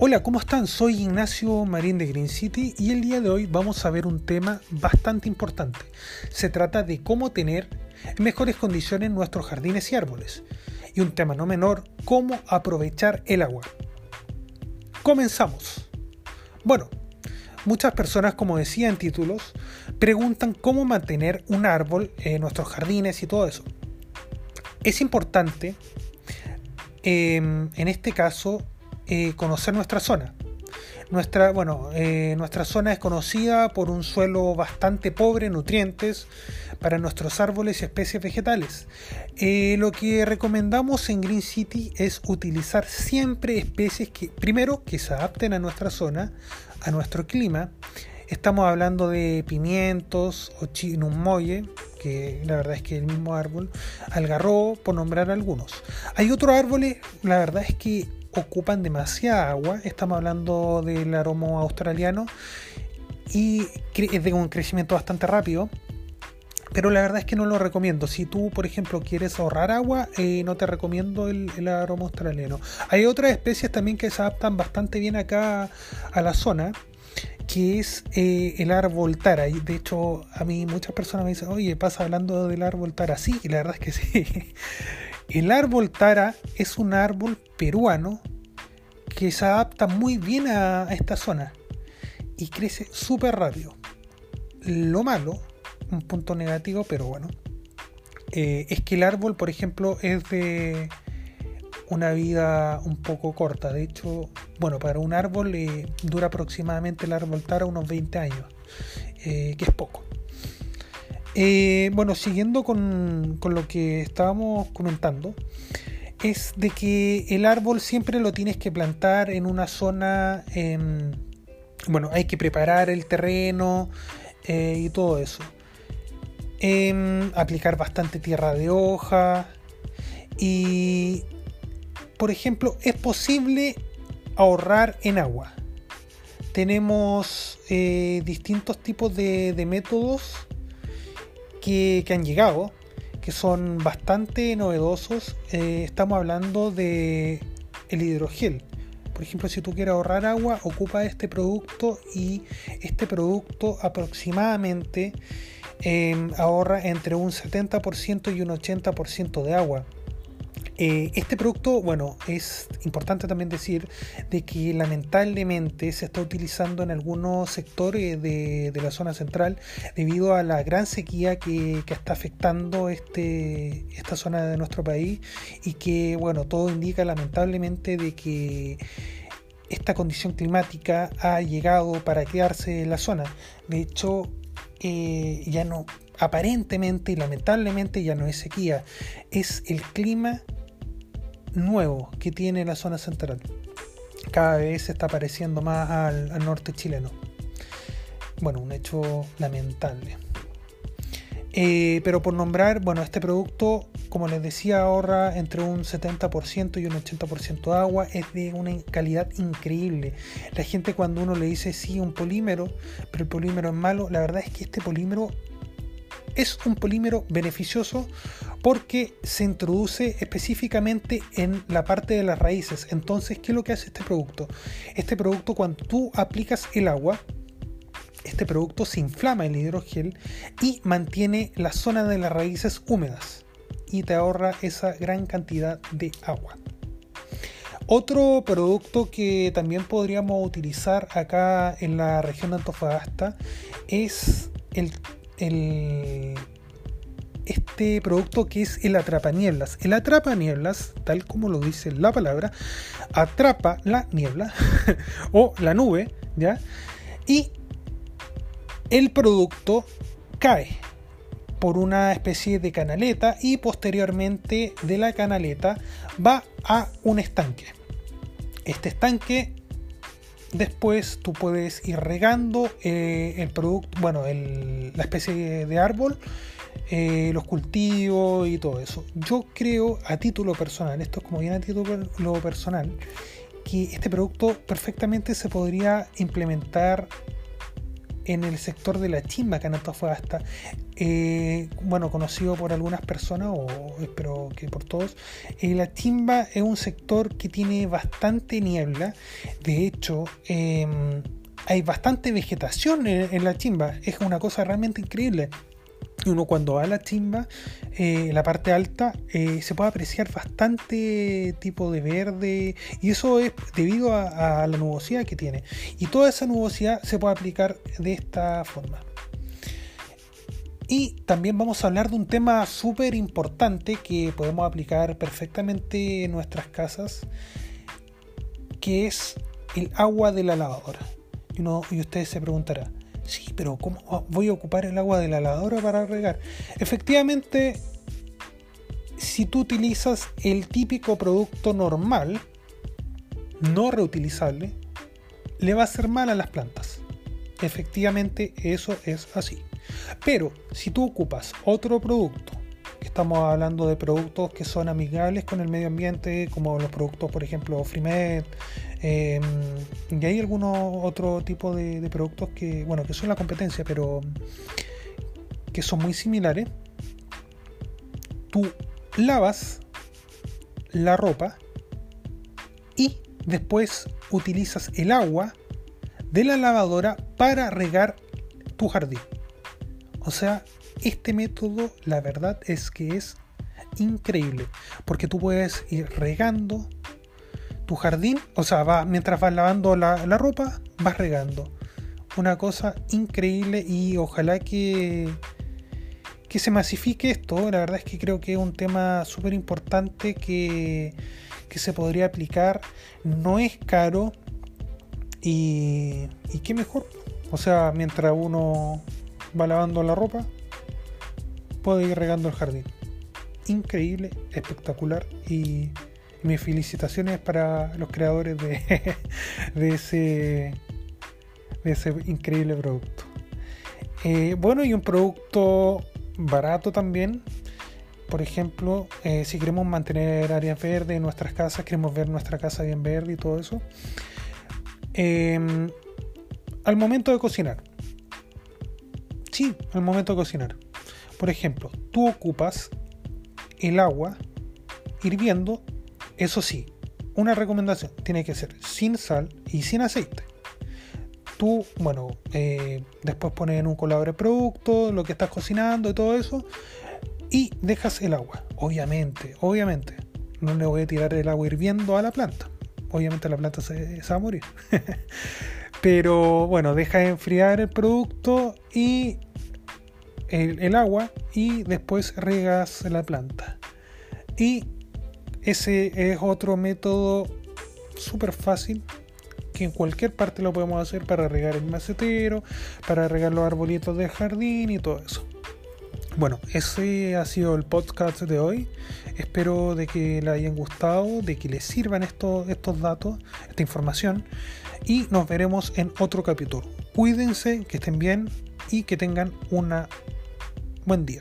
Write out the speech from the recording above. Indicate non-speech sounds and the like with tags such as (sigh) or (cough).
Hola, ¿cómo están? Soy Ignacio Marín de Green City y el día de hoy vamos a ver un tema bastante importante. Se trata de cómo tener mejores condiciones nuestros jardines y árboles. Y un tema no menor, cómo aprovechar el agua. Comenzamos. Bueno, muchas personas, como decía en títulos, preguntan cómo mantener un árbol en nuestros jardines y todo eso. Es importante, em, en este caso, eh, conocer nuestra zona. Nuestra, bueno, eh, nuestra zona es conocida por un suelo bastante pobre en nutrientes para nuestros árboles y especies vegetales. Eh, lo que recomendamos en Green City es utilizar siempre especies que, primero, que se adapten a nuestra zona, a nuestro clima. Estamos hablando de pimientos o chinumoye, que la verdad es que el mismo árbol, algarrobo, por nombrar algunos. Hay otros árboles, la verdad es que ocupan demasiada agua. Estamos hablando del aroma australiano y es de un crecimiento bastante rápido. Pero la verdad es que no lo recomiendo. Si tú, por ejemplo, quieres ahorrar agua, eh, no te recomiendo el, aroma australiano. Hay otras especies también que se adaptan bastante bien acá a la zona, que es eh, el árbol tara. Y de hecho, a mí muchas personas me dicen, oye, pasa hablando del árbol tara. Sí, la verdad es que sí. (laughs) El árbol tara es un árbol peruano que se adapta muy bien a, esta zona y crece súper rápido. Lo malo, un punto negativo, pero bueno, eh, es que el árbol, por ejemplo, es de una vida un poco corta. De hecho, bueno, para un árbol eh, dura aproximadamente el árbol tara unos 20 años, eh, que es poco. Eh, bueno, siguiendo con, lo que estábamos comentando, es de que el árbol siempre lo tienes que plantar en una zona, em, bueno, hay que preparar el terreno eh, y todo eso. Em, aplicar bastante tierra de hoja y, por ejemplo, es posible ahorrar en agua. Tenemos eh, distintos tipos de métodos que, han llegado, que son bastante novedosos. Eh, estamos hablando de el hidrogel. Por ejemplo, si tú quieres ahorrar agua, ocupa este producto y este producto aproximadamente eh, ahorra entre un 70% y un 80% de agua. Eh, este producto, bueno, es importante también decir de que lamentablemente se está utilizando en algunos sectores de, la zona central debido a la gran sequía que, está afectando este, esta zona de nuestro país y que, bueno, todo indica lamentablemente de que esta condición climática ha llegado para quedarse en la zona. De hecho, eh, ya no, aparentemente y lamentablemente ya no es sequía, es el clima nuevo que tiene la zona central. Cada vez se está pareciendo más al, norte chileno. Bueno, un hecho lamentable. Eh, pero por nombrar, bueno, este producto, como les decía, ahorra entre un 70% y un 80% de agua, es de una calidad increíble. La gente cuando uno le dice sí, un polímero, pero el polímero es malo, la verdad es que este polímero es un polímero beneficioso porque se introduce específicamente en la parte de las raíces. Entonces, ¿qué es lo que hace este producto? Este producto cuando tú aplicas el agua, este producto se inflama el hidrogel y mantiene la zona de las raíces húmedas y te ahorra esa gran cantidad de agua. Otro producto que también podríamos utilizar acá en la región de Antofagasta es el este producto que es el atrapanieblas. El atrapanieblas, tal como lo dice la palabra, atrapa la niebla (laughs) o la nube, ¿ya? Y el producto cae por una especie de canaleta y posteriormente de la canaleta va a un estanque. Este estanque después tú puedes ir regando eh, el producto, bueno, la especie de árbol eh, los cultivos y todo eso. Yo creo a título personal, esto es como bien a título personal, que este producto perfectamente se podría implementar en el sector de la chimba acá en Antofagasta, eh, bueno, conocido por algunas personas, o espero que por todos, eh, la chimba es un sector que tiene bastante niebla, de hecho, em, hay bastante vegetación en, la chimba, es una cosa realmente increíble uno cuando va a la chimba, eh, la parte alta, eh, se puede apreciar bastante tipo de verde y eso es debido a, la nubosidad que tiene. Y toda esa nubosidad se puede aplicar de esta forma. Y también vamos a hablar de un tema súper importante que podemos aplicar perfectamente en nuestras casas, que es el agua de la lavadora. Y, uno, y ustedes se preguntarán, Sí, pero ¿cómo voy a ocupar el agua de la lavadora para regar? Efectivamente, si tú utilizas el típico producto normal, no reutilizable, le va a hacer mal a las plantas. Efectivamente, eso es así. Pero si tú ocupas otro producto estamos hablando de productos que son amigables con el medio ambiente, como los productos, por ejemplo, Freemed, em, y hay algunos otro tipo de, productos que, bueno, que son la competencia, pero que son muy similares. Tú lavas la ropa y después utilizas el agua de la lavadora para regar tu jardín. O sea, este método, la verdad es que es increíble, porque tú puedes ir regando tu jardín, o sea, mientras vas lavando la, ropa, vas regando. Una cosa increíble y ojalá que, que se masifique esto. La verdad es que creo que es un tema súper importante que, que, se podría aplicar. No es caro y, y qué mejor. O sea, mientras uno va lavando la ropa, puedo ir regando el jardín. Increíble, espectacular y mis felicitaciones para los creadores de, (laughs) de, ese, de ese increíble producto. Eh, bueno, y un producto barato también. Por ejemplo, eh, si queremos mantener áreas verdes en nuestras casas, queremos ver nuestra casa bien verde y todo eso. Em, al momento de cocinar. Sí, al momento de cocinar. Por ejemplo, tú ocupas el agua hirviendo, eso sí, una recomendación, tiene que ser sin sal y sin aceite. Tú, bueno, eh, después pones en un colador el producto, lo que estás cocinando y todo eso, y dejas el agua. Obviamente, obviamente, no le voy a tirar el agua hirviendo a la planta. Obviamente la planta se, se va a morir. (laughs) Pero bueno, deja enfriar el producto y el, agua y después regas la planta. Y ese es otro método súper fácil que en cualquier parte lo podemos hacer para regar el macetero, para regar los arbolitos del jardín y todo eso. Bueno, ese ha sido el podcast de hoy. Espero de que le hayan gustado, de que les sirvan estos, estos datos, esta información. Y nos veremos en otro capítulo. Cuídense, que estén bien y que tengan una Buen día.